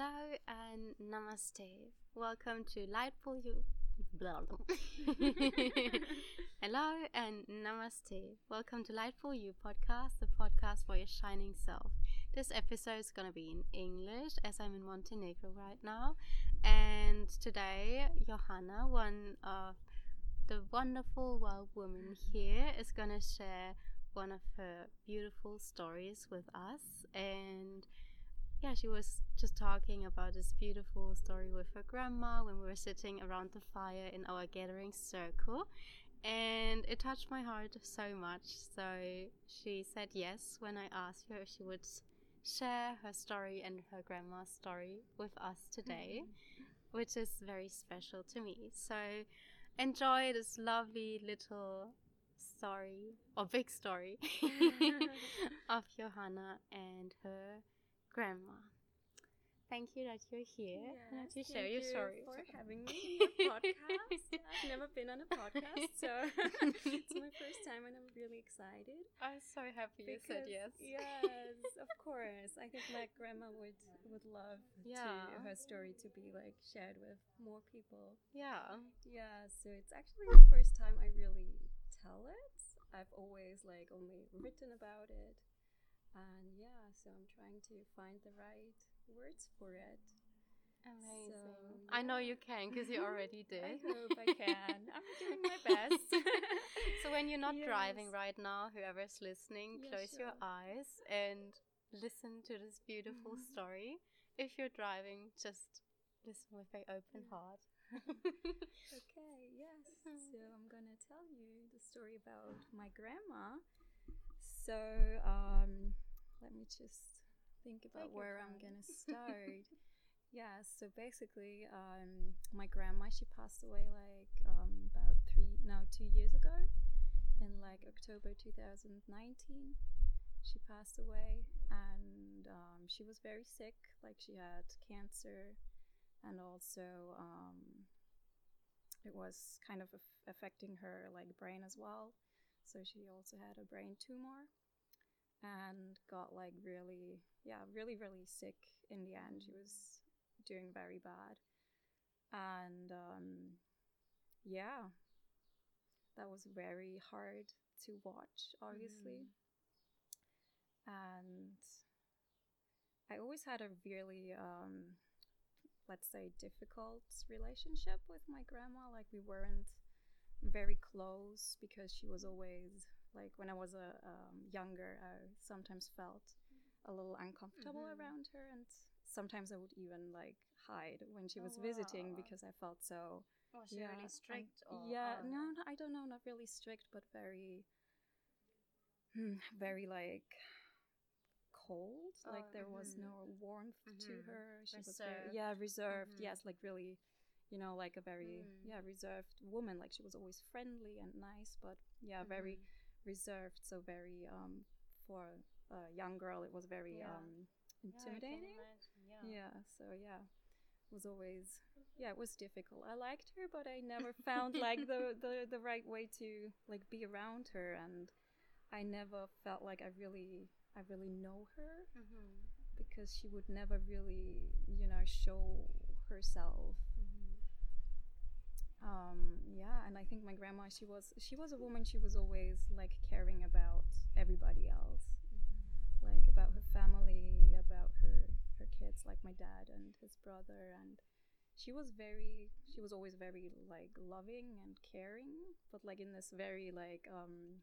Hello and namaste. Welcome to Light for You. Blah, blah. Hello and namaste. Welcome to Light for You podcast, the podcast for your shining self. This episode is going to be in English as I'm in Montenegro right now. And today, Johanna, one of the wonderful wild women here, is going to share one of her beautiful stories with us. And yeah, she was just talking about this beautiful story with her grandma when we were sitting around the fire in our gathering circle. And it touched my heart so much. So she said yes when I asked her if she would share her story and her grandma's story with us today, mm-hmm. which is very special to me. So enjoy this lovely little story or big story of Johanna and her grandma. Thank you that you're here yes, and that you share your story. for having me in your podcast. I've never been on a podcast, so it's my first time and I'm really excited. I'm so happy you said yes. Yes, of course. I think my grandma would would love yeah. to, her story to be like shared with more people. Yeah. Yeah, so it's actually the first time I really tell it. I've always like only written about it and yeah, so I'm trying to find the right words for it. Amazing. So, yeah. I know you can because you already did. I hope I can. I'm doing my best. so when you're not yes. driving right now, whoever's listening, yeah, close sure. your eyes and listen to this beautiful mm-hmm. story. If you're driving, just listen with an open heart. okay, yes. So I'm gonna tell you the story about my grandma. So um, let me just think about Take where I'm gonna start. yeah, so basically, um, my grandma she passed away like um, about three, no, two years ago, in like October 2019. She passed away, and um, she was very sick. Like she had cancer, and also um, it was kind of affecting her like brain as well. So she also had a brain tumor and got like really, yeah, really, really sick in the end. She was doing very bad. And um, yeah, that was very hard to watch, obviously. Mm. And I always had a really, um, let's say, difficult relationship with my grandma. Like, we weren't very close because she was always like when I was a um, younger, I sometimes felt a little uncomfortable mm-hmm. around her, and sometimes I would even like hide when she was oh, visiting because I felt so. Was she yeah, really strict? Or, yeah, or? No, no, I don't know, not really strict, but very, hmm, very like cold. Oh, like there mm-hmm. was no warmth mm-hmm. to her. She reserved. was very, yeah reserved. Mm-hmm. Yes, like really, you know, like a very mm. yeah reserved woman. Like she was always friendly and nice, but yeah, very mm-hmm reserved, so very um, for a young girl, it was very yeah. um, intimidating. Yeah, yeah. yeah, so yeah, it was always yeah, it was difficult. I liked her, but I never found like the, the the right way to like be around her, and I never felt like I really I really know her mm-hmm. because she would never really you know show herself um, yeah and i think my grandma she was she was a woman she was always like caring about everybody else mm-hmm. like about her family about her her kids like my dad and his brother and she was very she was always very like loving and caring but like in this very like um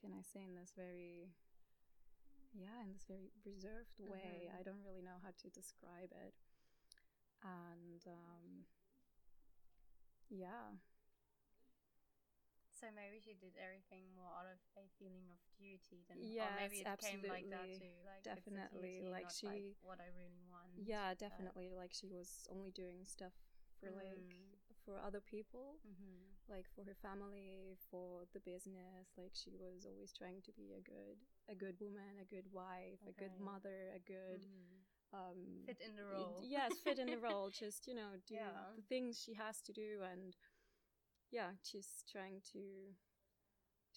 can i say in this very yeah in this very reserved way mm-hmm. i don't really know how to describe it and um yeah. So maybe she did everything more out of a feeling of duty than or maybe it absolutely. came like that too. Like definitely, duty, like she like what I really want. Yeah, definitely. Like she was only doing stuff for mm. like for other people, mm-hmm. like for her family, for the business. Like she was always trying to be a good a good woman, a good wife, okay. a good mother, a good. Mm-hmm um, fit in the role. yes, fit in the role. Just you know, do yeah. the things she has to do, and yeah, she's trying to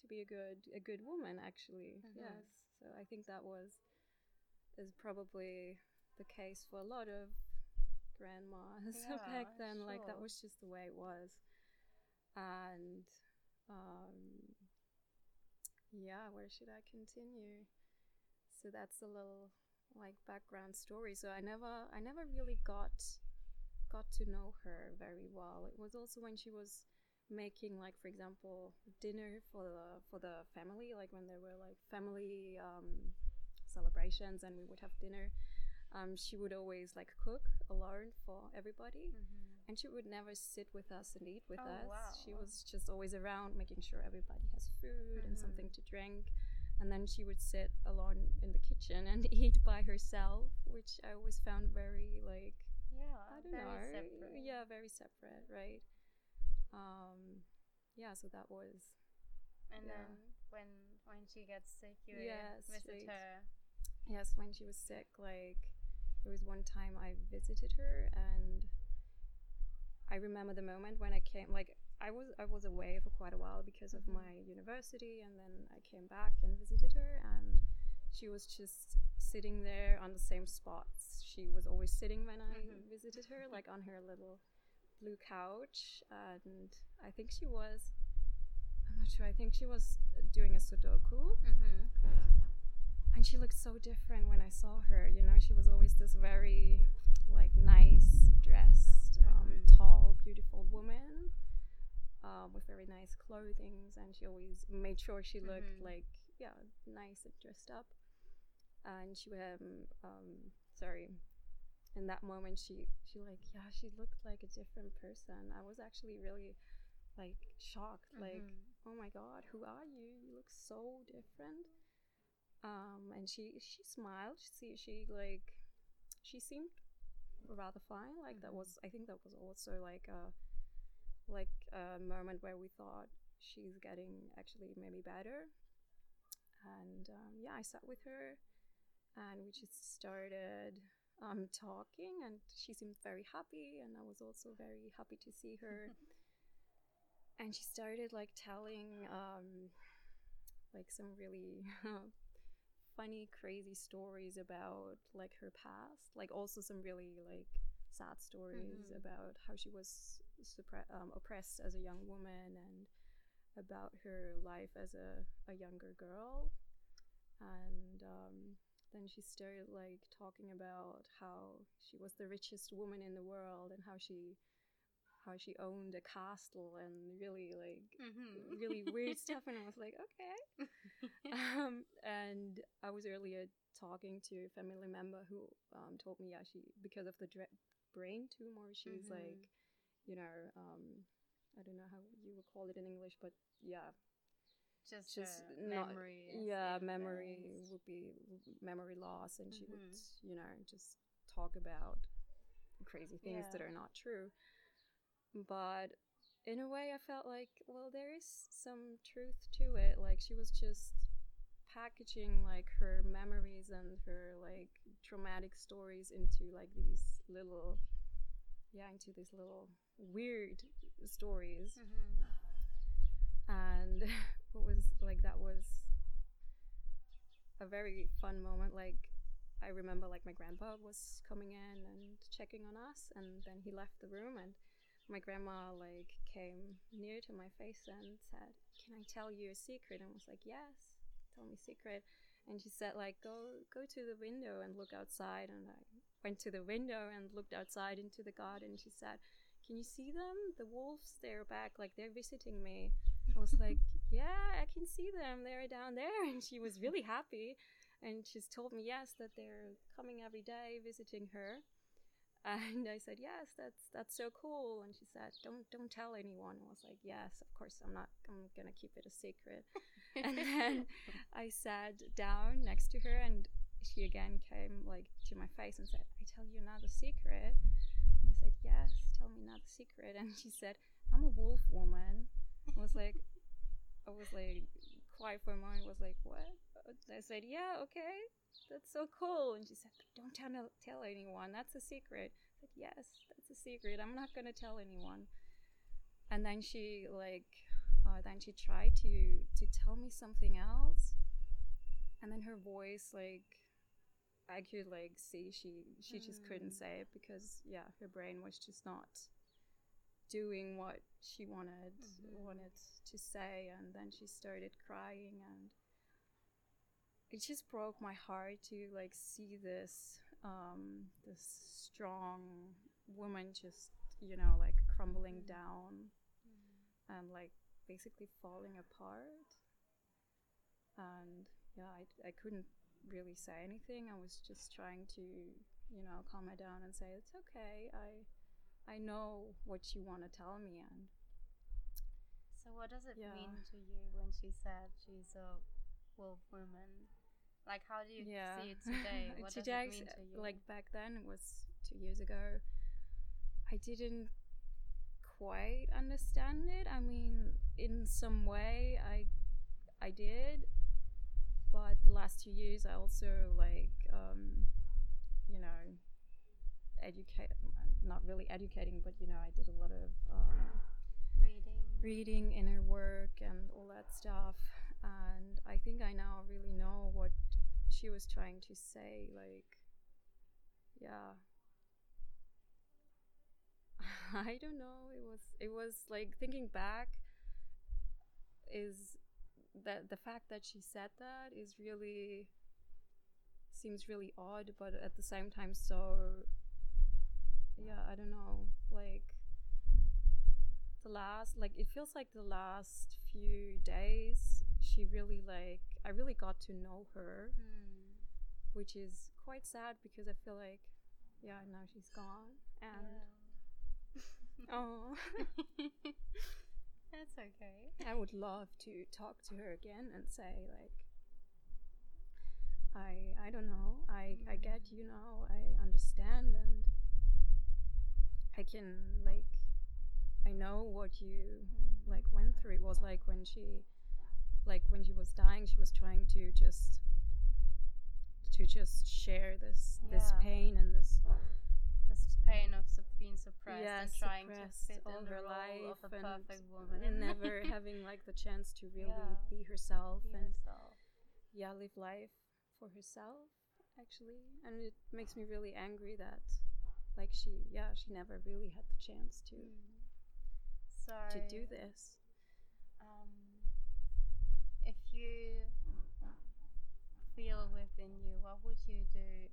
to be a good a good woman. Actually, mm-hmm. yes. So I think that was is probably the case for a lot of grandmas Yeah, back then. Like that was just the way it was. And um, yeah, where should I continue? So that's a little like background story. So I never, I never really got got to know her very well. It was also when she was making like for example dinner for the for the family like when there were like family um, celebrations and we would have dinner um, she would always like cook alone for everybody and she would never sit with us and eat with Oh, us wow. she was just always around making sure everybody has food and Mhm. something to drink and then she would sit alone in the kitchen and eat by herself which i always found very like Yeah, I don't very know. separate. Yeah, very separate, right? Um, yeah, so that was And Yeah. then when when she gets sick, you Yeah, visit sweet. her. yes when she was sick. Like there was one time I visited her, and I remember the moment when I came. Like I was I was away for quite a while because of Mhm. my university, and then I came back and visited her, and she was just sitting there on the same spots she was always sitting when I Mhm. visited her, like on her little blue couch, and I think she was. I'm not sure. I think she was doing a Sudoku, Mm-hmm. and she looked so different when I saw her. You know, she was always this very like nice dressed, um, Mhm. tall, beautiful woman um, with very nice clothing, and she always made sure she looked Mhm. like yeah, nice and dressed up. And she um um sorry. In that moment, she she like yeah, she looked like a different person. I was actually really like shocked, like Mhm. oh my god who are you you look so different um and she she smiled she she like she seemed rather fine like that Mhm. was i think that was also like a like a moment where we thought she's getting actually maybe better and um, yeah i sat with her and we just started um, talking and she seemed very happy and i was also very happy to see her and she started like telling um like some really funny crazy stories about like her past like also some really like sad stories Mhm. about how she was suppre- um, oppressed as a young woman and about her life as a, a younger girl and um, then she started like talking about how she was the richest woman in the world and how she how she owned a castle and really like Mm-hmm. really weird stuff and I was like okay um, and I was earlier talking to a family member who um, told me yeah she because of the dra- brain tumor she's Mhm. like you know um, I don't know how you would call it in English but yeah just, just uh, not- memory. yeah memory would be memory loss and she would Mhm. you know just talk about crazy things that are not true but in a way i felt like well there is some truth to it like she was just packaging like her memories and her like traumatic stories into like these little yeah into these little weird stories. Mhm. and what was like that was a very fun moment. Like i remember like my grandpa was coming in and checking on us and then he left the room and my grandma like came near to my face and said can i tell you a secret? And I was like yes tell me secret. And she said like go go to the window and look outside and i went to the window and looked outside into the garden she said can you see them the wolves they're back like they're visiting me I was like, yeah, I can see them. They're down there. And she was really happy. And she's told me, yes, that they're coming every day visiting her. And I said, yes, that's that's so cool. And she said, don't don't tell anyone. I was like, yes, of course, I'm not. I'm gonna keep it a secret. and then I sat down next to her, and she again came like to my face and said, I tell you another secret. And I said, yes, tell me another secret. And she said, I'm a wolf woman. I was like, I was like, quiet for a moment. Was like, what? I said, yeah, okay, that's so cool. And she said, don't tell tell anyone. That's a secret. I said, yes, that's a secret. I'm not gonna tell anyone. And then she like, uh, then she tried to to tell me something else, and then her voice like I could like see she she just couldn't Mm. say it because yeah, her brain was just not doing what she wanted Mhm. wanted to say and then she started crying and it just broke my heart to like see this um this strong woman just you know like crumbling Mhm. down and like basically falling apart and yeah I, I couldn't really say anything i was just trying to you know calm her down and say it's okay i i know what you want to tell me and So what does it Yeah. mean to you when she said she's a wolf woman? Like how do you yeah see it today? What today does it mean to you? like back then it was two years ago i didn't quite understand it i mean in some way i i did but the last two years i also like um you know educate not really educating but you know i did a lot of um, reading. reading inner work and all that stuff. And i think i now really know what she was trying to say like yeah. I don't know. It was it was like thinking back is that the fact that she said that is really seems really odd but at the same time so yeah i don't know. Like the last like it feels like the last few days she really like i really got to know her Hmm. which is quite sad because i feel like yeah now she's gone and oh That's okay. i would love to talk to her again and say like i i don't know i i get you now i understand and i can like i know what you Hmm. like went through it was like when she like when she was dying she was trying to just to just share this this pain and this pain of being suppressed yeah, and trying to fit all in the her role life of a and perfect woman and never having like the chance to really Yeah. be herself Be and herself. yeah live life for herself actually and it makes me really angry that like she yeah she never really had the chance to Hmm. So to do this um, if you feel within you, what would you do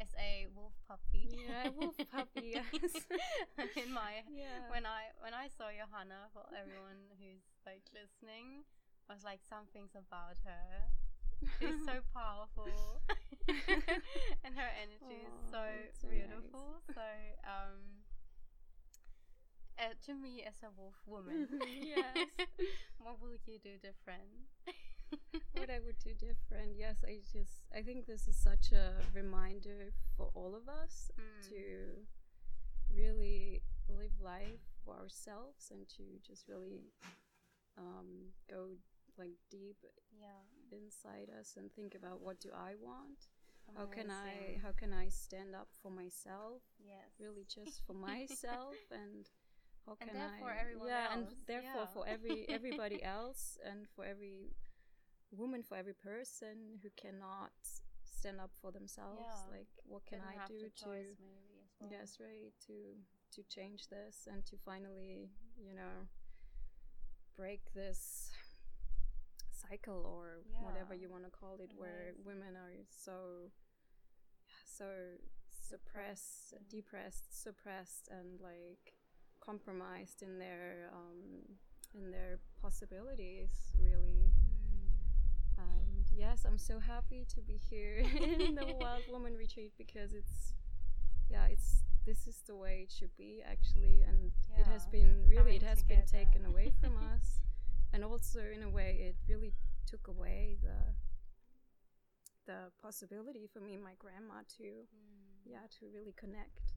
as a wolf puppy? Yeah, wolf puppy, yes. In my yeah when I when I saw Johanna, for everyone who's like listening, I was like something's about her. She's so powerful, and her energy is Aw, so so nice. beautiful. So, um, uh, to me as a wolf woman, Yes. what would you do different? what I would do different. Yes, I just I think this is such a reminder for all of us Mm. to really live life for ourselves and to just really um, go like deep yeah. inside us and think about what do I want? How can I how can I stand up for myself? Yes. Really just for myself and how And can therefore I everyone yeah and therefore yeah. for every everybody else and for every woman for every person who cannot stand up for themselves Yeah. like what can I do the to choice maybe as well. yes right to to change this and to finally you know break this cycle or whatever you want to call it where women are so so suppressed Mm. depressed suppressed and like compromised in their um in their possibilities really Mm. and yes i'm so happy to be here in the wild woman retreat because it's yeah it's this is the way it should be actually and it has been really it coming has been taken away from us and also in a way it really took away the the possibility for me and my grandma to Mm. yeah to really connect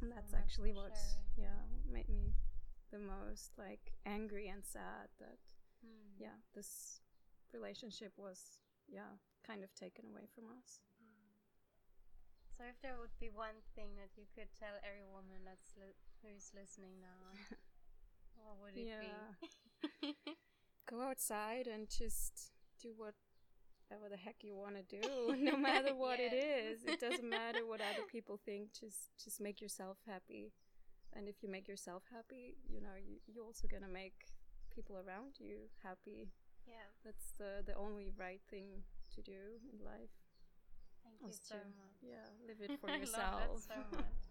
and that's much actually what sharing. yeah what made me the most like angry and sad that Mm. yeah this relationship was yeah kind of taken away from us So, if there would be one thing that you could tell every woman that's li- who's listening now, what would it Yeah. be? go outside and just do whatever the heck you want to do, no matter what it is. It doesn't matter what other people think. Just just make yourself happy, and if you make yourself happy, you know you you're also gonna make people around you happy. Yeah, that's the the only right thing to do in life. Thank you so to, much. Yeah, live it for yourself. I love that so much.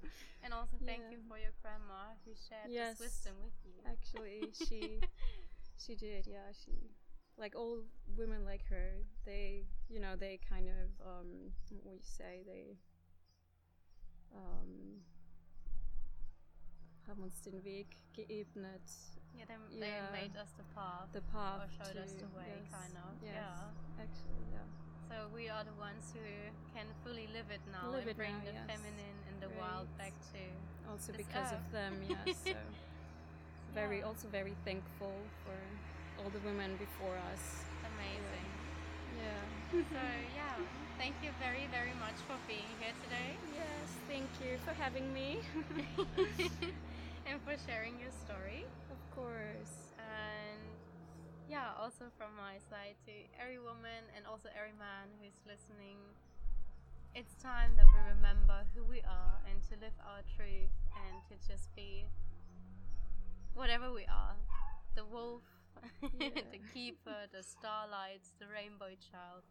And also thank yeah. you for your grandma who shared yes, this wisdom with you. Actually, she she did. Yeah, she like all women like her. They you know they kind of um what you say they um haben uns den Weg geebnet. Yeah, they, they made us the path. The path. Or showed to, us the way, yes, kind of. Yes, yeah. Actually, yeah. So we are the ones who can fully live it now live and bring now, the yes. feminine and the right. wild back to also because earth. of them. Yes, so very yeah. also very thankful for all the women before us. Amazing. Yeah. so yeah, thank you very very much for being here today. Yes, thank you for having me and for sharing your story. Of course yeah, also from my side to every woman and also every man who's listening, it's time that we remember who we are and to live our truth and to just be whatever we are the wolf, yeah. the keeper, the starlight, the rainbow child,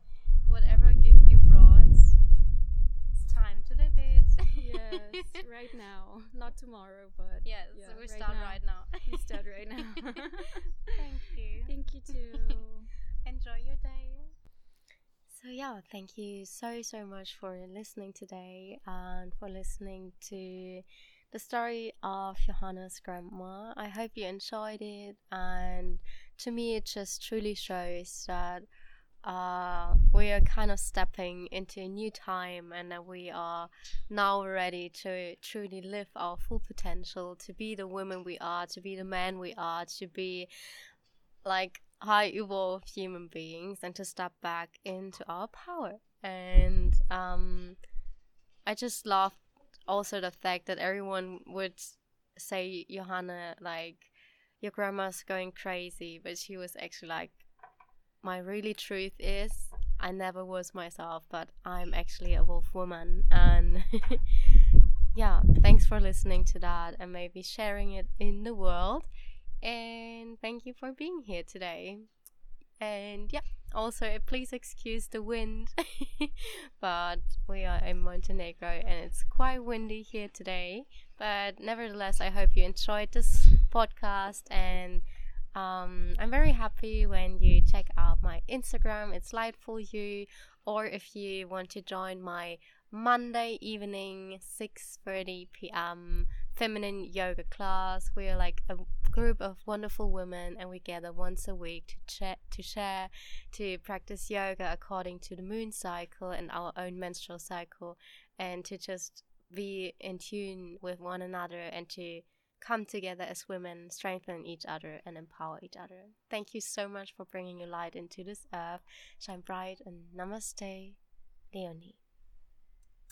whatever gift you brought, it's time to live. Yes, right now, not tomorrow, but yes, yeah, we right start now. right now. we start right now. Thank you. Thank you too. Enjoy your day. So yeah, thank you so so much for listening today and for listening to the story of Johanna's grandma. I hope you enjoyed it and to me it just truly shows that uh, we are kind of stepping into a new time and we are now ready to truly live our full potential to be the women we are to be the men we are to be like high evolved human beings and to step back into our power. And um, i just love also the fact that everyone would say johanna like your grandma's going crazy but she was actually like my really truth is I never was myself, but I'm actually a wolf woman. And yeah, thanks for listening to that and maybe sharing it in the world. And thank you for being here today. And yeah, also please excuse the wind, but we are in Montenegro and it's quite windy here today. But nevertheless, I hope you enjoyed this podcast and um, I'm very happy when you check out my Instagram, it's Light for You, or if you want to join my Monday evening 6:30 p.m. feminine yoga class. We are like a group of wonderful women and we gather once a week to chat to share to practice yoga according to the moon cycle and our own menstrual cycle and to just be in tune with one another and to come together as women, strengthen each other, and empower each other. Thank you so much for bringing your light into this earth. Shine bright and namaste, Leonie.